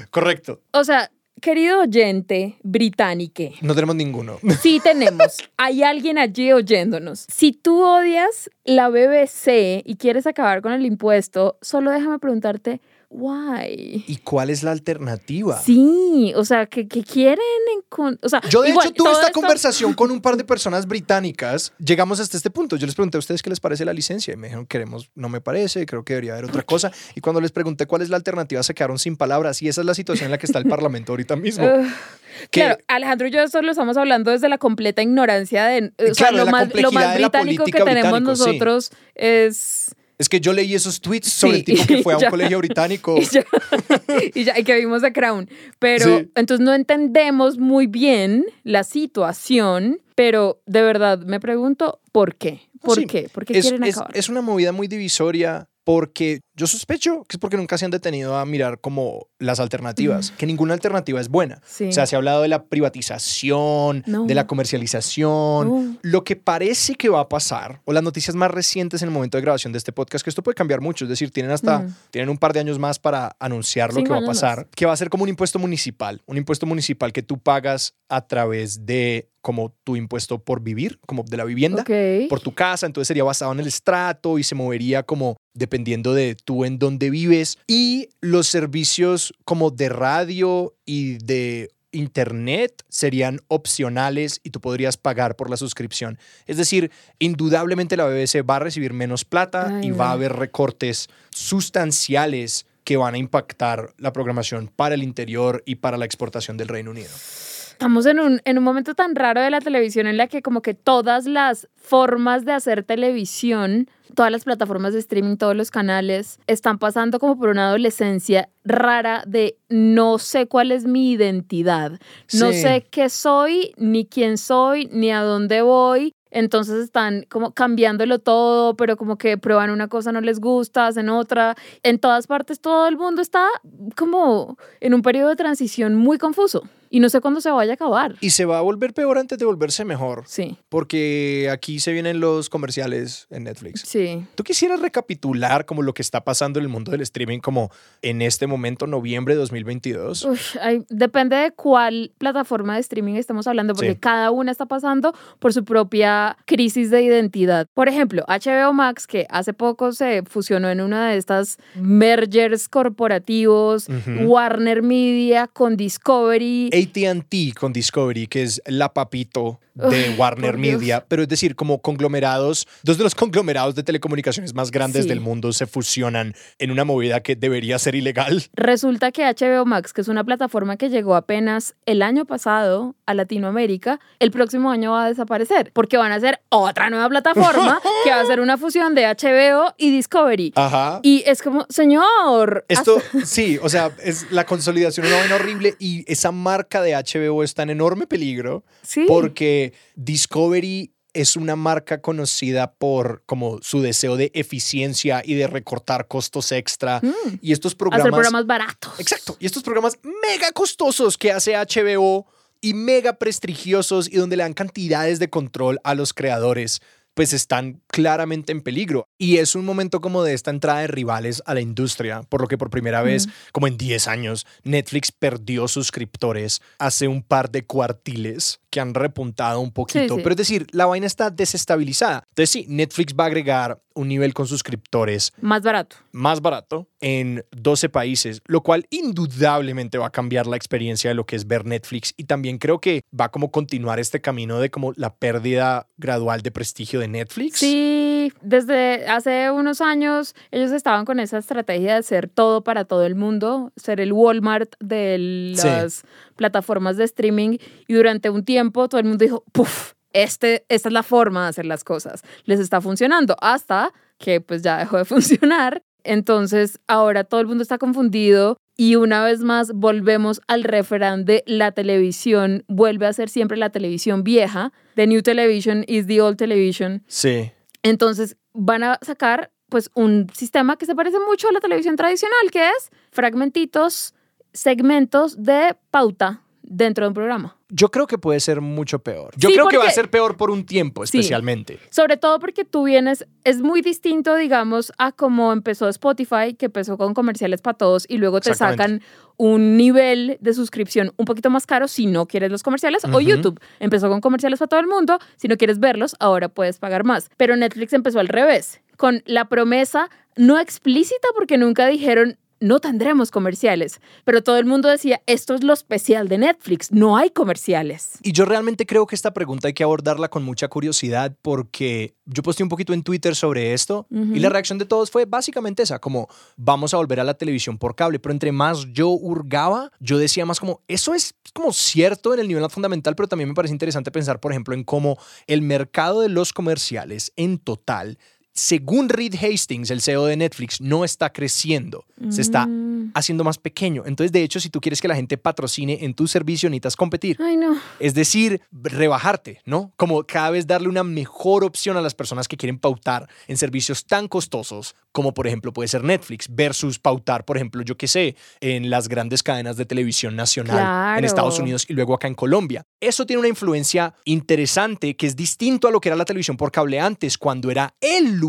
Correcto. O sea, querido oyente británico, No tenemos ninguno. sí tenemos. *laughs* Hay alguien allí oyéndonos. Si tú odias la BBC y quieres acabar con el impuesto, solo déjame preguntarte, why? ¿Y cuál es la alternativa? Sí, o sea, que, que quieren encon- o sea, Yo de igual, hecho tuve esta esto- conversación con un par de *laughs* personas británicas. Llegamos hasta este punto. Yo les pregunté a ustedes qué les parece la licencia y me dijeron queremos, no me parece, creo que debería haber otra cosa. Y cuando les pregunté cuál es la alternativa se quedaron sin palabras y esa es la situación en la que está el *laughs* Parlamento ahorita mismo. Que- Claro, Alejandro y yo esto lo estamos hablando desde la completa ignorancia de, o sea, Claro, de lo la más, lo más británico que tenemos británico, sí. nosotros es Es que yo leí esos tweets sobre Sí, el tipo que fue a *laughs* un ya. colegio británico. y ya, *laughs* y ya, y que vimos The Crown. Pero Sí. entonces no entendemos muy bien la situación, pero de verdad me pregunto por qué. ¿Por Sí, qué? ¿Por qué es, quieren es- acabar? es una movida muy divisoria porque yo sospecho que es porque nunca se han detenido a mirar como las alternativas, que ninguna alternativa es buena. Sí. O sea, se ha hablado de la privatización, No. de la comercialización. No. Lo que parece que va a pasar, o las noticias más recientes en el momento de grabación de este podcast, que esto puede cambiar mucho, es decir, tienen hasta, Mm. tienen un par de años más para anunciar lo que va a pasar, más. que va a ser como un impuesto municipal, un impuesto municipal que tú pagas a través de como tu impuesto por vivir, como de la vivienda por tu casa, entonces sería basado en el estrato y se movería como dependiendo de tú en dónde vives y los servicios como de radio y de internet serían opcionales y tú podrías pagar por la suscripción. Es decir, indudablemente la BBC va a recibir menos plata Ay, y va a haber recortes sustanciales que van a impactar la programación para el interior y para la exportación del Reino Unido. Estamos en un, en un momento tan raro de la televisión en la que como que todas las formas de hacer televisión, todas las plataformas de streaming, todos los canales, están pasando como por una adolescencia rara de no sé cuál es mi identidad, no Sí. sé qué soy, ni quién soy, ni a dónde voy. Entonces están como cambiándolo todo, pero como que prueban una cosa, no les gusta, hacen otra. En todas partes todo el mundo está como en un periodo de transición muy confuso y no sé cuándo se vaya a acabar. Y se va a volver peor antes de volverse mejor. Sí, porque aquí se vienen los comerciales en Netflix. sí. ¿Tú quisieras recapitular como lo que está pasando en el mundo del streaming como en este momento, noviembre de 2022? Uf, ay, depende de cuál plataforma de streaming estemos hablando, porque Sí. cada una está pasando por su propia crisis de identidad. Por ejemplo, HBO Max, que hace poco se fusionó en una de estas mergers corporativos. Warner Media con Discovery. ATT con Discovery, que es la papito de Uf, Warner por Dios. Media, pero es decir, como conglomerados, dos de los conglomerados de telecomunicaciones más grandes Sí. del mundo se fusionan en una movida que debería ser ilegal. Resulta que HBO Max, que es una plataforma que llegó apenas el año pasado a Latinoamérica, el próximo año va a desaparecer porque van a hacer otra nueva plataforma *laughs* que va a ser una fusión de HBO y Discovery. Ajá. Y es como, señor, Esto, hasta- sí, o sea, es la consolidación una vaina horrible y esa marca de HBO está en enorme peligro sí. porque Discovery es una marca conocida por como su deseo de eficiencia y de recortar costos extra Mm. y estos hacer programas programas baratos. Exacto, y estos programas mega costosos que hace HBO y mega prestigiosos y donde le dan cantidades de control a los creadores, pues están claramente en peligro. Y es un momento como de esta entrada de rivales a la industria, por lo que por primera vez, como en 10 años, Netflix perdió suscriptores hace un par de cuartiles que han repuntado un poquito. sí. Pero es decir, la vaina está desestabilizada. Entonces sí, Netflix va a agregar un nivel con suscriptores Más barato. más barato en 12 países, lo cual indudablemente va a cambiar la experiencia de lo que es ver Netflix y también creo que va a como continuar este camino de como la pérdida gradual de prestigio de Netflix. Sí, desde hace unos años ellos estaban con esa estrategia de ser todo para todo el mundo, ser el Walmart de Sí. las plataformas de streaming y durante un tiempo todo el mundo dijo, puff, este, esta es la forma de hacer las cosas, les está funcionando hasta que pues ya dejó de *laughs* funcionar. Entonces ahora todo el mundo está confundido y una vez más volvemos al refrán de la televisión vuelve a ser siempre la televisión vieja. The new television is the old television. Sí. Entonces van a sacar pues un sistema que se parece mucho a la televisión tradicional, que es fragmentitos, segmentos de pauta dentro de un programa. Yo creo que puede ser mucho peor. Yo Sí, creo que va a ser peor por un tiempo, Sí. especialmente. Sobre todo porque tú vienes, es muy distinto, digamos, a cómo empezó Spotify, que empezó con comerciales para todos y luego te sacan un nivel de suscripción un poquito más caro si no quieres los comerciales. O. YouTube empezó con comerciales para todo el mundo, si no quieres verlos, ahora puedes pagar más. Pero Netflix empezó al revés, con la promesa no explícita porque nunca dijeron no tendremos comerciales, pero todo el mundo decía, esto es lo especial de Netflix, no hay comerciales. Y yo realmente creo que esta pregunta hay que abordarla con mucha curiosidad porque yo posté un poquito en Twitter sobre esto y la reacción de todos fue básicamente esa, como vamos a volver a la televisión por cable, pero entre más yo hurgaba, yo decía más como, eso es como cierto en el nivel fundamental, pero también me parece interesante pensar, por ejemplo, en cómo el mercado de los comerciales en total según Reed Hastings, el CEO de Netflix, no está creciendo, se está Mm. haciendo más pequeño. Entonces, de hecho, si tú quieres que la gente patrocine en tu servicio, necesitas competir. Ay, no. Es decir, rebajarte, ¿no? Como cada vez darle una mejor opción a las personas que quieren pautar en servicios tan costosos como por ejemplo puede ser Netflix versus pautar, por ejemplo, yo qué sé, en las grandes cadenas de televisión nacional en Claro. Estados Unidos y luego acá en Colombia. Eso tiene una influencia interesante que es distinto a lo que era la televisión por cable antes, cuando era el lugar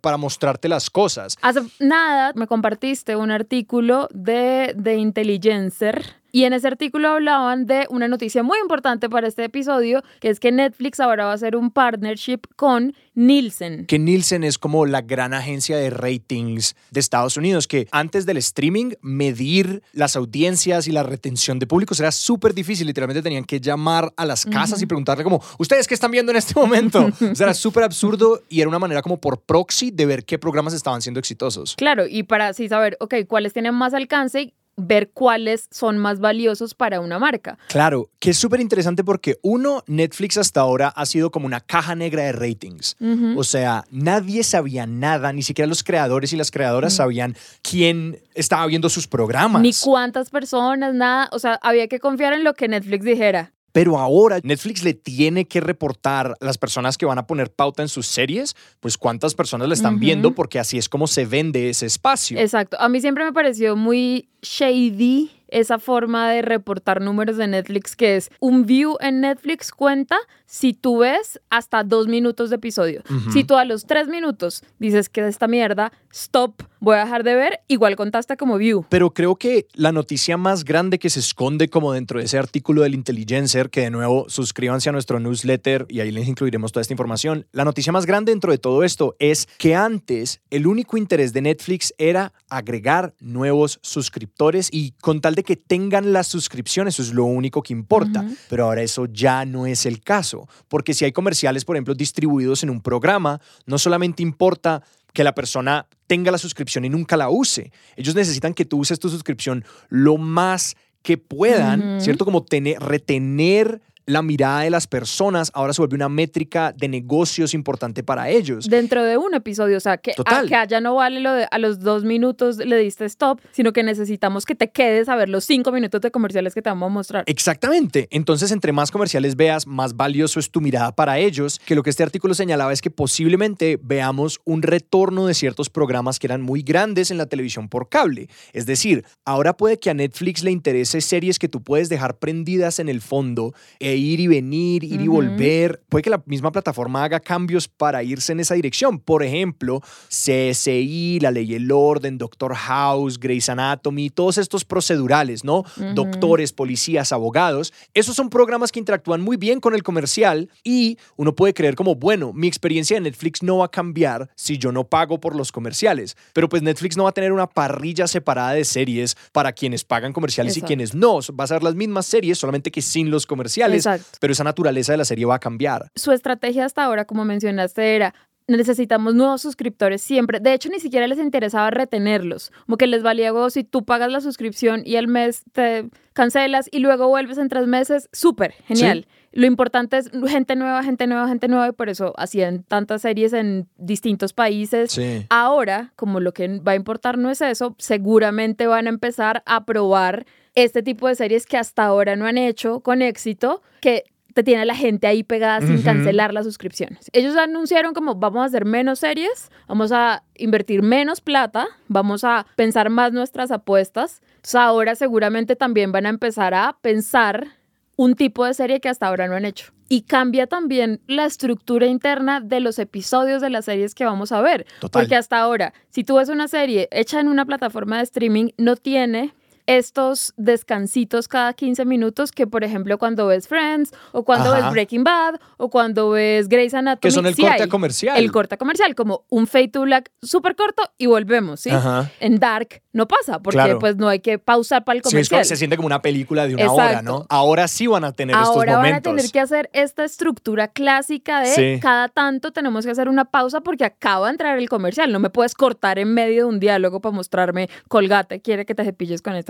para mostrarte las cosas. Hace nada me compartiste un artículo de The Intelligencer y en ese artículo hablaban de una noticia muy importante para este episodio, que es que Netflix ahora va a hacer un partnership con Nielsen. que Nielsen es como la gran agencia de ratings de Estados Unidos, que antes del streaming, medir las audiencias y la retención de públicos era súper difícil. Literalmente tenían que llamar a las casas y preguntarle como, ¿ustedes qué están viendo en este momento? *laughs* o sea, era súper absurdo y era una manera como por proxy de ver qué programas estaban siendo exitosos. Claro, y para así saber, ok, cuáles tienen más alcance ver cuáles son más valiosos para una marca. Claro, que es súper interesante porque uno, Netflix hasta ahora ha sido como una caja negra de ratings. O sea, nadie sabía nada, ni siquiera los creadores y las creadoras sabían quién estaba viendo sus programas. Ni cuántas personas, nada. O sea, había que confiar en lo que Netflix dijera. Pero ahora Netflix le tiene que reportar a las personas que van a poner pauta en sus series, pues cuántas personas le están viendo, porque así es como se vende ese espacio. Exacto. A mí siempre me pareció muy shady esa forma de reportar números de Netflix, que es un view en Netflix cuenta si tú ves hasta dos minutos de episodio. Ujú. Si tú a los tres minutos dices que esta mierda, stop, voy a dejar de ver, igual contaste como view. Pero creo que la noticia más grande que se esconde como dentro de ese artículo del Intelligencer, que de nuevo suscríbanse a nuestro newsletter y ahí les incluiremos toda esta información, la noticia más grande dentro de todo esto es que antes el único interés de Netflix era agregar nuevos suscriptores y con tal de que tengan las suscripciones, eso es lo único que importa. Pero ahora eso ya no es el caso, porque si hay comerciales, por ejemplo, distribuidos en un programa, no solamente importa que la persona tenga la suscripción y nunca la use. Ellos necesitan que tú uses tu suscripción lo más que puedan. ¿cierto? Como tener, retener la mirada de las personas ahora se vuelve una métrica de negocios importante para ellos. Dentro de un episodio, o sea, que, Total. a, que allá no vale lo de a los dos minutos le diste stop, sino que necesitamos que te quedes a ver los cinco minutos de comerciales que te vamos a mostrar. Exactamente. Entonces, entre más comerciales veas, más valioso es tu mirada para ellos, que lo que este artículo señalaba es que posiblemente veamos un retorno de ciertos programas que eran muy grandes en la televisión por cable. Es decir, ahora puede que a Netflix le interese series que tú puedes dejar prendidas en el fondo e ir y venir, ir y volver. Puede que la misma plataforma haga cambios para irse en esa dirección. Por ejemplo, CSI, La Ley y el Orden, Doctor House, Grey's Anatomy, todos estos procedurales, ¿no? Doctores, policías, abogados. Esos son programas que interactúan muy bien con el comercial y uno puede creer como, bueno, mi experiencia de Netflix no va a cambiar si yo no pago por los comerciales. Pero pues Netflix no va a tener una parrilla separada de series para quienes pagan comerciales y quienes no. Va a ser las mismas series, solamente que sin los comerciales. Exacto. Pero esa naturaleza de la serie va a cambiar. su estrategia hasta ahora, como mencionaste, era necesitamos nuevos suscriptores siempre. De hecho, ni siquiera les interesaba retenerlos. Como que les valía huevo si tú pagas la suscripción y al mes te cancelas y luego vuelves en tres meses. Súper, genial. Lo importante es gente nueva, gente nueva, gente nueva y por eso hacían tantas series en distintos países. Sí. Ahora, como lo que va a importar no es eso, seguramente van a empezar a probar este tipo de series que hasta ahora no han hecho con éxito, que te tiene a la gente ahí pegada sin Ujú. cancelar las suscripciones. Ellos anunciaron como vamos a hacer menos series, vamos a invertir menos plata, vamos a pensar más nuestras apuestas. Entonces ahora seguramente también van a empezar a pensar un tipo de serie que hasta ahora no han hecho. Y cambia también la estructura interna de los episodios de las series que vamos a ver. Total. Porque hasta ahora, si tú ves una serie hecha en una plataforma de streaming, no tiene estos descansitos cada 15 minutos que, por ejemplo, cuando ves Friends o cuando Ajá. ves Breaking Bad o cuando ves Grey's Anatomy. Que son el sí corte hay. comercial. El corte comercial, como un Fade to Black súper corto y volvemos, ¿sí? Ajá. En Dark no pasa porque Claro. pues no hay que pausar para el Sí, es comercial. se siente como una película de una Exacto. hora, ¿no? Ahora sí van a tener estos Ahora van a momentos. tener que hacer esta estructura clásica de Sí. cada tanto tenemos que hacer una pausa porque acaba de entrar el comercial. No me puedes cortar en medio de un diálogo para mostrarme colgate, quiere que te cepilles con esta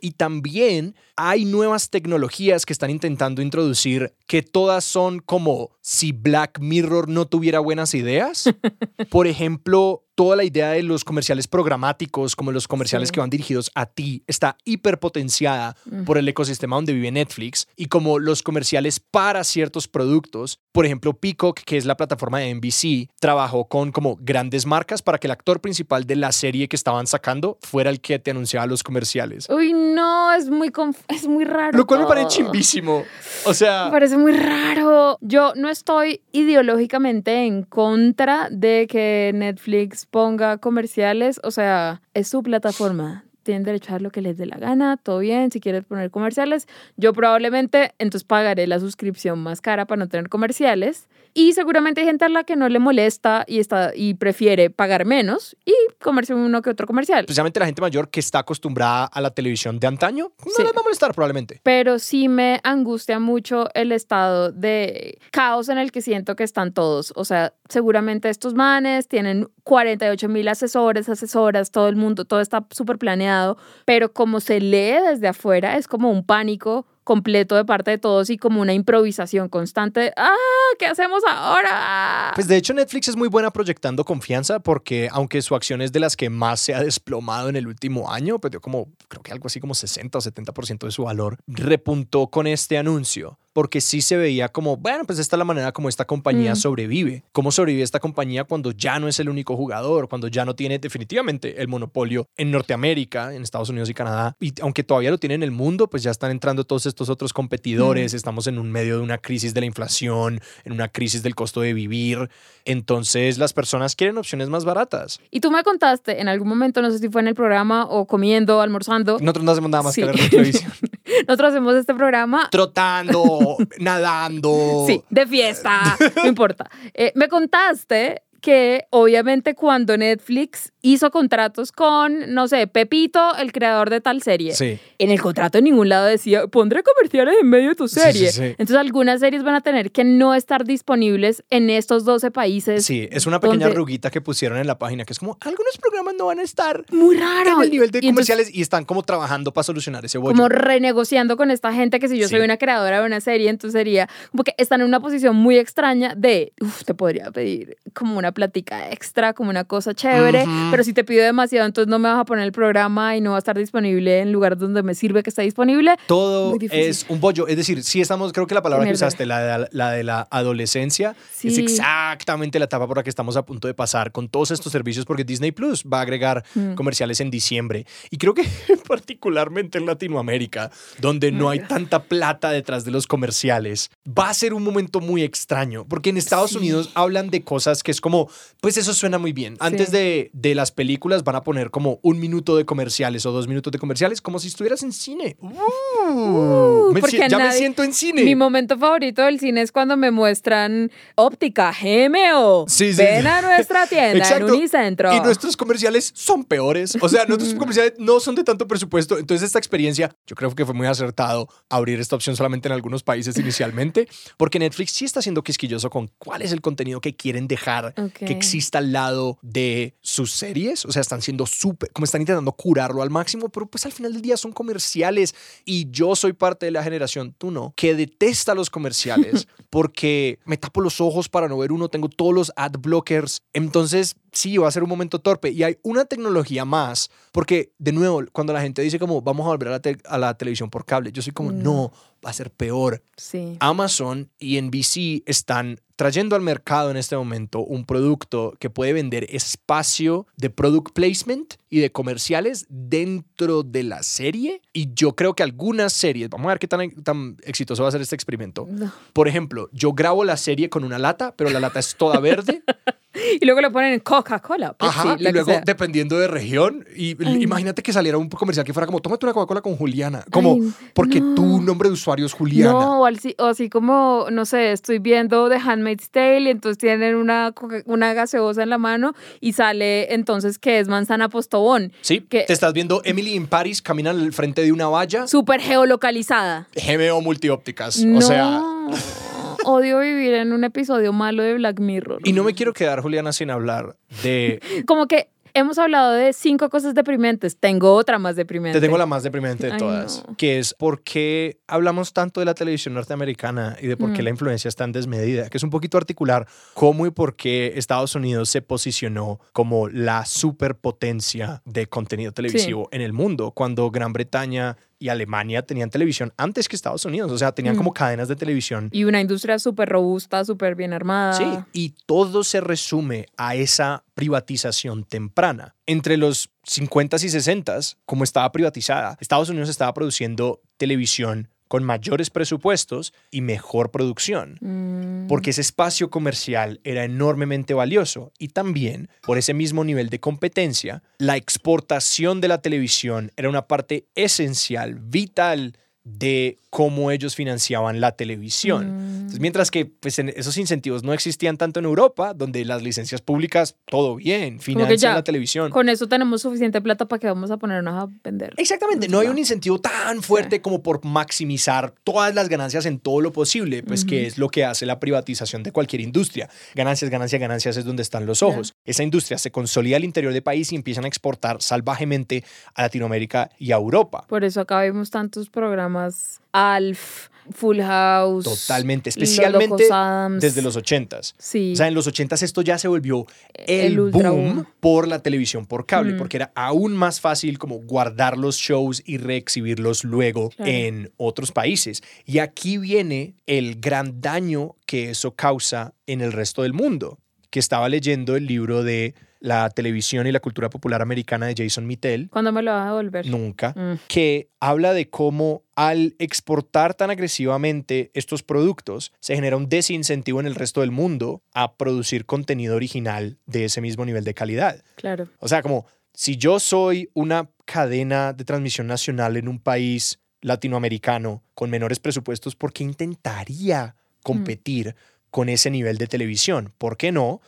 Y también hay nuevas tecnologías que están intentando introducir que todas son como si Black Mirror no tuviera buenas ideas. *laughs* Por ejemplo, toda la idea de los comerciales programáticos, como los comerciales Sí. que van dirigidos a ti, está hiperpotenciada por el ecosistema donde vive Netflix y como los comerciales para ciertos productos. Por ejemplo, Peacock, que es la plataforma de NBC, trabajó con como grandes marcas para que el actor principal de la serie que estaban sacando fuera el que te anunciaba los comerciales. Uy, no, es muy, es muy raro. Lo cual me parece chimbísimo. O sea, Me parece muy raro. Yo no estoy ideológicamente en contra de que Netflix ponga comerciales. O sea, es su plataforma. Tienen derecho a lo que les dé la gana, todo bien. Si quieres poner comerciales, yo probablemente entonces pagaré la suscripción más cara para no tener comerciales. Y seguramente hay gente a la que no le molesta y, está, y prefiere pagar menos y comerse uno que otro comercial. especialmente la gente mayor que está acostumbrada a la televisión de antaño, no Sí. les va a molestar probablemente. pero sí me angustia mucho el estado de caos en el que siento que están todos. O sea, seguramente estos manes tienen 48 mil asesores, asesoras, todo el mundo, todo está súper planeado, pero como se lee desde afuera, es como un pánico completo de parte de todos y como una improvisación constante. ¡Ah! ¿Qué hacemos ahora? Pues de hecho Netflix es muy buena proyectando confianza porque aunque su acción es de las que más se ha desplomado en el último año, perdió como creo que algo así como 60 o 70% de su valor, repuntó con este anuncio porque sí se veía como, bueno, pues esta es la manera como esta compañía Mm. sobrevive. ¿Cómo sobrevive esta compañía cuando ya no es el único jugador, cuando ya no tiene definitivamente el monopolio en Norteamérica, en Estados Unidos y Canadá? Y aunque todavía lo tiene en el mundo, pues ya están entrando todos estos otros competidores, estamos en un medio de una crisis de la inflación, en una crisis del costo de vivir. Entonces las personas quieren opciones más baratas. Y tú me contaste en algún momento, no sé si fue en el programa o comiendo, almorzando. Nosotros no hacemos nada más Sí. que ver televisión. *laughs* *laughs* Nosotros hacemos este programa Trotando, *laughs* nadando. Sí, de fiesta, no importa. Eh, me contaste que obviamente cuando Netflix hizo contratos con, no sé, Pepito, el creador de tal serie, Sí. en el contrato en ningún lado decía, pondré comerciales en medio de tu serie. sí, sí. Entonces algunas series van a tener que no estar disponibles en estos 12 países. Sí, es una pequeña donde- ruguita que pusieron en la página que es como algunos programas no van a estar Muy raro. en el nivel de Y entonces- comerciales y están como trabajando para solucionar ese bollo. como renegociando con esta gente que si yo soy una creadora de una serie, entonces sería como que están en una posición muy extraña de, uff, te podría pedir como una una platica extra, como una cosa chévere, pero si te pido demasiado, entonces no me vas a poner el programa y no va a estar disponible en lugar donde me sirve que está disponible. Todo es un bollo. Es decir, sí estamos, creo que la palabra que usaste, la de la, de la adolescencia, es Sí. exactamente la etapa por la que estamos a punto de pasar con todos estos servicios, porque Disney Plus va a agregar Mm. comerciales en diciembre. Y creo que *laughs* particularmente en Latinoamérica, donde no hay tanta plata detrás de los comerciales, va a ser un momento muy extraño, porque en Estados Sí. Unidos hablan de cosas que es como, pues eso suena muy bien. Antes de, de las películas van a poner como un minuto de comerciales o dos minutos de comerciales, como si estuvieras en cine. Uh, Me porque si- ya me siento en cine. Mi momento favorito del cine es cuando me muestran óptica GMO. Sí, sí, Ven a nuestra *laughs* tienda Exacto. en Unicentro. Y nuestros comerciales son peores. O sea, nuestros *laughs* comerciales no son de tanto presupuesto. Entonces, esta experiencia, yo creo que fue muy acertado abrir esta opción solamente en algunos países inicialmente, porque Netflix sí está siendo quisquilloso con cuál es el contenido que quieren dejar Que exista al lado de sus series. O sea, están siendo súper, como están intentando curarlo al máximo, pero pues al final del día son comerciales. Y yo soy parte de la generación, tú no, que detesta los comerciales *laughs* porque me tapo los ojos para no ver uno, tengo todos los ad blockers. Entonces, sí, va a ser un momento torpe. Y hay una tecnología más, porque de nuevo, cuando la gente dice como vamos a volver a la, a la televisión por cable, yo soy como, no, va a ser peor. Sí. Amazon y NBC están trayendo al mercado en este momento un producto que puede vender espacio de product placement y de comerciales dentro de la serie. Y yo creo que algunas series, vamos a ver qué tan, tan exitoso va a ser este experimento. No. Por ejemplo, yo grabo la serie con una lata, pero la lata es toda verde. *laughs* Y luego le ponen Coca-Cola, Pepsi, Ajá, la y luego dependiendo de región, y Ay. imagínate que saliera un comercial que fuera como, tómate una Coca-Cola con Juliana, como, Ay, porque no. tu nombre de usuario es Juliana. No, o así, o así como, no sé, estoy viendo The Handmaid's Tale y entonces tienen una, una gaseosa en la mano y sale entonces que es manzana postobón. Sí, Que- te estás viendo Emily in Paris camina al frente de una valla, Súper geolocalizada. GMO multiópticas, no, o sea, *laughs* odio vivir en un episodio malo de Black Mirror. y no me quiero quedar Juliana sin hablar de Como que hemos hablado de cinco cosas deprimentes. Tengo otra más deprimente. Te tengo la más deprimente de Ay, todas, no. que es por qué hablamos tanto de la televisión norteamericana y de por qué Mm. la influencia es tan desmedida, que es un poquito articular cómo y por qué Estados Unidos se posicionó como la superpotencia de contenido televisivo en el mundo, cuando Gran Bretaña y Alemania tenían televisión antes que Estados Unidos, o sea, tenían Mm. como cadenas de televisión Y una industria súper robusta, súper bien armada. Sí, y todo se resume a esa privatización temprana. Entre los 50s y 60s, como estaba privatizada, Estados Unidos estaba produciendo televisión con mayores presupuestos y mejor producción, Mm. porque ese espacio comercial era enormemente valioso y también por ese mismo nivel de competencia, la exportación de la televisión era una parte esencial, vital de cómo ellos financiaban la televisión. Mm. Entonces, mientras que pues, en- esos incentivos no existían tanto en Europa, donde las licencias públicas, todo bien, financian la televisión. Con eso tenemos suficiente plata para que vamos a ponernos a vender. Exactamente, no hay un incentivo tan fuerte como por maximizar todas las ganancias en todo lo posible, pues que es lo que hace la privatización de cualquier industria. Ganancias, ganancias, ganancias es donde están los ojos. Esa industria se consolida al interior del país y empiezan a exportar salvajemente a Latinoamérica y a Europa. Por eso acá vemos tantos programas Alf, Full House. Totalmente, especialmente Adams. desde los 80s. Sí. O sea, en los 80s esto ya se volvió el, El ultra boom, boom. por la televisión por cable, Mm. porque era aún más fácil como guardar los shows y reexhibirlos luego Claro. en otros países. Y aquí viene el gran daño que eso causa en el resto del mundo, que estaba leyendo el libro de la televisión y la cultura popular americana de Jason Mittel, ¿Cuándo me lo vas a devolver? nunca, Mm. que habla de cómo al exportar tan agresivamente estos productos se genera un desincentivo en el resto del mundo a producir contenido original de ese mismo nivel de calidad. Claro. O sea, como si yo soy una cadena de transmisión nacional en un país latinoamericano con menores presupuestos, ¿por qué intentaría competir con ese nivel de televisión? ¿Por qué no?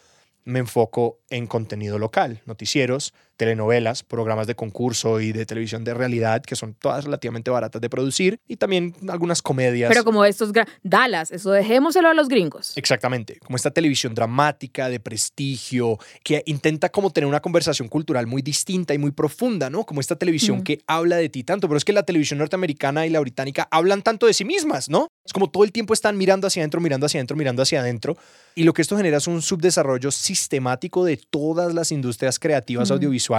Me enfoco en contenido local, noticieros, telenovelas, programas de concurso y de televisión de realidad, que son todas relativamente baratas de producir, y también algunas comedias. Pero como estos Dallas, eso dejémoselo a los gringos. Exactamente, como esta televisión dramática, de prestigio, que intenta como tener una conversación cultural muy distinta y muy profunda, ¿no? Como esta televisión Mm. que habla de ti tanto, pero es que la televisión norteamericana y la británica hablan tanto de sí mismas, ¿no? Es como todo el tiempo están mirando hacia adentro, mirando hacia adentro, mirando hacia adentro, y lo que esto genera es un subdesarrollo sistemático de todas las industrias creativas Mm. audiovisuales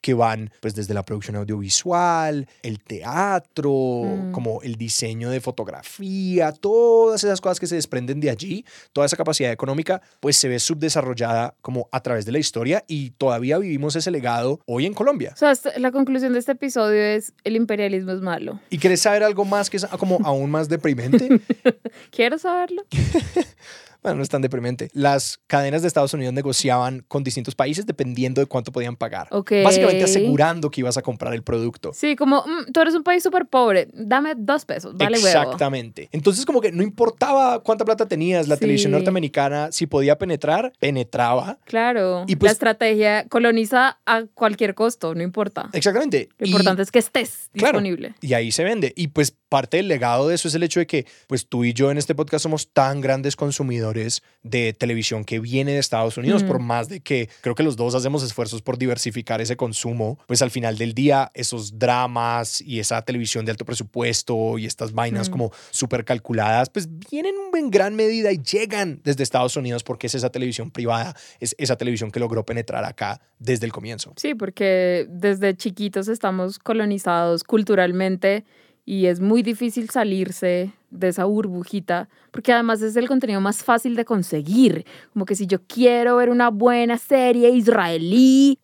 que van pues desde la producción audiovisual, el teatro, Mm. como el diseño de fotografía, todas esas cosas que se desprenden de allí, toda esa capacidad económica, pues se ve subdesarrollada como a través de la historia y todavía vivimos ese legado hoy en Colombia. O sea, la conclusión de este episodio es el imperialismo es malo. ¿Y quieres saber algo más que es como aún más deprimente? *laughs* ¿Quiero saberlo? *laughs* Bueno, no es tan deprimente. Las cadenas de Estados Unidos negociaban con distintos países dependiendo de cuánto podían pagar. Ok. Básicamente asegurando que ibas a comprar el producto. Sí, como "Mm, tú eres un país súper pobre, dame dos pesos, vale huevo. Exactamente. Entonces, como que no importaba cuánta plata tenías, la Sí. televisión norteamericana, si podía penetrar, penetraba. Claro. Y pues- la estrategia coloniza a cualquier costo, no importa. Exactamente. Lo Y- importante es que estés Claro, disponible. Y ahí se vende. Y pues parte del legado de eso es el hecho de que pues tú y yo en este podcast somos tan grandes consumidores de televisión que viene de Estados Unidos, Mm. por más de que creo que los dos hacemos esfuerzos por diversificar ese consumo, pues al final del día esos dramas y esa televisión de alto presupuesto y estas vainas Mm. como súper calculadas, pues vienen en gran medida y llegan desde Estados Unidos porque es esa televisión privada, es esa televisión que logró penetrar acá desde el comienzo. Sí, porque desde chiquitos estamos colonizados culturalmente y es muy difícil salirse de esa burbujita, porque además es el contenido más fácil de conseguir. Como que si yo quiero ver una buena serie israelí,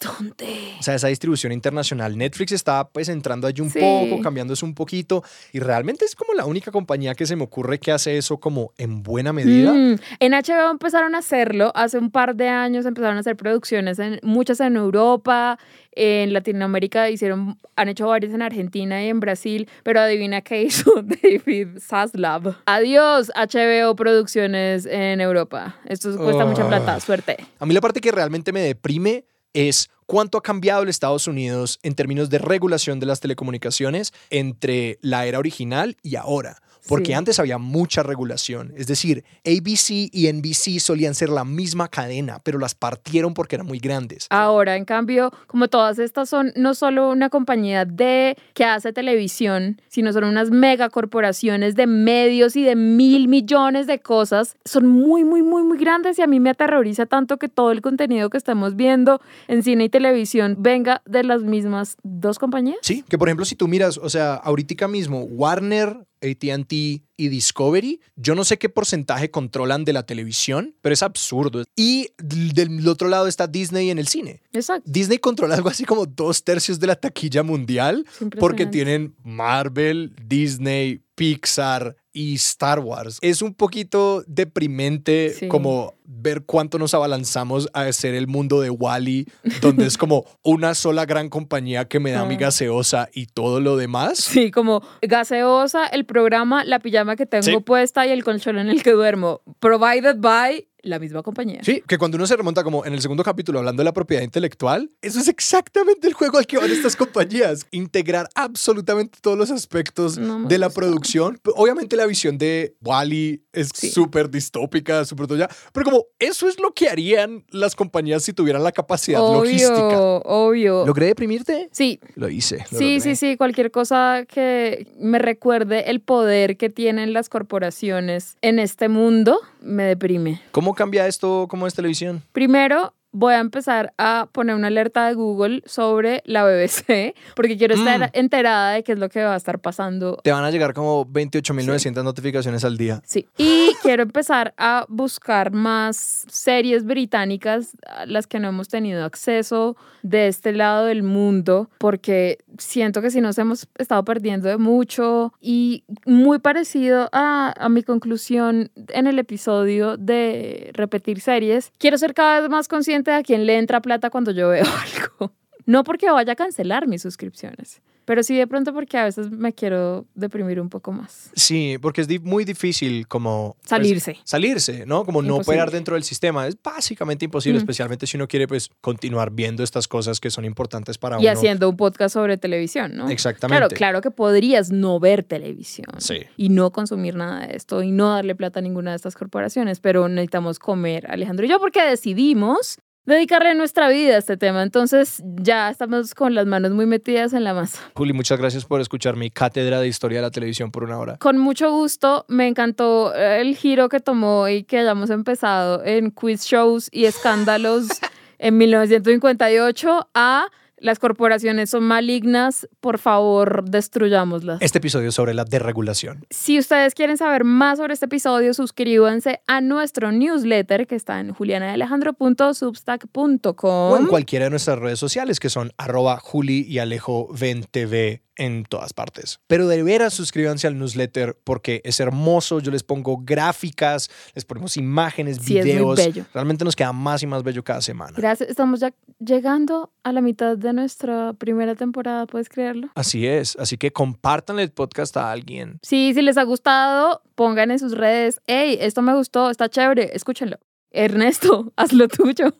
¿dónde? O sea, esa distribución internacional. Netflix está pues entrando allí un Sí. poco, cambiándose un poquito y realmente es como la única compañía que se me ocurre que hace eso como en buena medida. Mm, En HBO empezaron a hacerlo, hace un par de años empezaron a hacer producciones, en, muchas en Europa, en Latinoamérica hicieron, han hecho varias en Argentina y en Brasil, pero adivina qué hizo *laughs* David Zaslav. Adiós HBO Producciones en Europa. Esto cuesta mucha plata, suerte. A mí la parte que realmente me deprime es cuánto ha cambiado el Estados Unidos en términos de regulación de las telecomunicaciones entre la era original y ahora. Porque Sí. antes había mucha regulación. Es decir, ABC y NBC solían ser la misma cadena, pero las partieron porque eran muy grandes. Ahora, en cambio, como todas estas son no solo una compañía de que hace televisión, sino son unas megacorporaciones de medios y de mil millones de cosas, son muy, muy, muy, muy grandes y a mí me aterroriza tanto que todo el contenido que estamos viendo en cine y televisión venga de las mismas dos compañías. Sí, que por ejemplo, si tú miras, o sea, ahorita mismo, Warner, ATT y Discovery, yo no sé qué porcentaje controlan de la televisión, pero es absurdo. Y del otro lado está Disney en el cine. Exacto. Disney controla algo así como dos tercios de la taquilla mundial porque tienen Marvel, Disney, Pixar y Star Wars. Es un poquito deprimente Sí. como ver cuánto nos abalanzamos a hacer el mundo de Wally, donde es como *laughs* una sola gran compañía que me da mi Ah. gaseosa y todo lo demás. Sí, como gaseosa, el programa, la pijama que tengo Sí. puesta y el colchón en el que duermo. Provided by la misma compañía. Sí, que cuando uno se remonta como en el segundo capítulo hablando de la propiedad intelectual, eso es exactamente el juego al que van estas compañías. Integrar absolutamente todos los aspectos No de la gusta. producción. Obviamente la visión de Wally es Sí. súper distópica, súper toya, pero como eso es lo que harían las compañías si tuvieran la capacidad logística. Obvio, obvio. ¿Logré deprimirte? Sí, Lo hice. lo sí, logré. sí, sí, cualquier cosa que me recuerde el poder que tienen las corporaciones en este mundo me deprime. ¿Cómo cambia esto como es televisión? Primero, voy a empezar a poner una alerta de Google sobre la BBC *laughs* porque quiero estar Mm. enterada de qué es lo que va a estar pasando Te van a llegar como 28.900 notificaciones al día. Sí. Y quiero empezar a buscar más series británicas a las que no hemos tenido acceso de este lado del mundo, porque siento que si nos hemos estado perdiendo de mucho y muy parecido a, a mi conclusión en el episodio de repetir series, quiero ser cada vez más consciente de a quién le entra plata cuando yo veo *laughs* algo. No porque vaya a cancelar mis suscripciones, pero sí de pronto porque a veces me quiero deprimir un poco más. Sí, porque es muy difícil como... pues, Salirse. salirse, ¿no? Como no operar dentro del sistema. Es básicamente imposible, especialmente si uno quiere pues continuar viendo estas cosas que son importantes para Y uno. haciendo un podcast sobre televisión, ¿no? Exactamente. Claro, claro que podrías no ver televisión Sí. y no consumir nada de esto y no darle plata a ninguna de estas corporaciones, pero necesitamos comer, Alejandro y yo, porque decidimos dedicarle nuestra vida a este tema. Entonces ya estamos con las manos muy metidas en la masa. Juli, muchas gracias por escuchar mi cátedra de historia de la televisión por una hora. Con mucho gusto, me encantó eh, el giro que tomó y que hayamos empezado en quiz shows y escándalos *laughs* en 1958 a las corporaciones son malignas, por favor, destruyámoslas. Este episodio es sobre la desregulación. Si ustedes quieren saber más sobre este episodio, suscríbanse a nuestro newsletter que está en julianaalejandro.substack.com. O en cualquiera de nuestras redes sociales que son arroba Juli y Alejo Ven TV en todas partes. Pero de veras suscríbanse al newsletter porque es hermoso. Yo les pongo gráficas, les ponemos imágenes, Sí, es muy videos. bello. Realmente nos queda más y más bello cada semana. Gracias, estamos ya llegando a la mitad de nuestra primera temporada, ¿puedes creerlo? Así es. Así que compártanle el podcast a alguien. Sí, si les ha gustado, pongan en sus redes, hey, esto me gustó, está chévere, escúchenlo. Ernesto, *laughs* haz lo tuyo.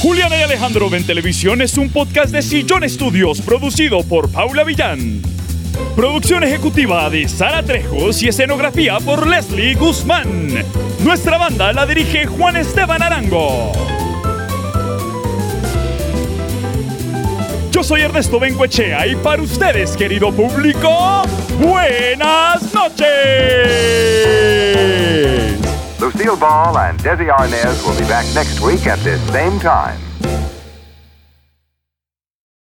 Juliana y Alejandro Ven Televisión es un podcast de Sillón Estudios producido por Paula Villán. Producción ejecutiva de Sara Trejos y escenografía por Leslie Guzmán. Nuestra banda la dirige Juan Esteban Arango. Soy Ernesto Benguechea y para ustedes, querido público, buenas noches. Lucille Ball and Desi Arnaz will be back next week at this same time.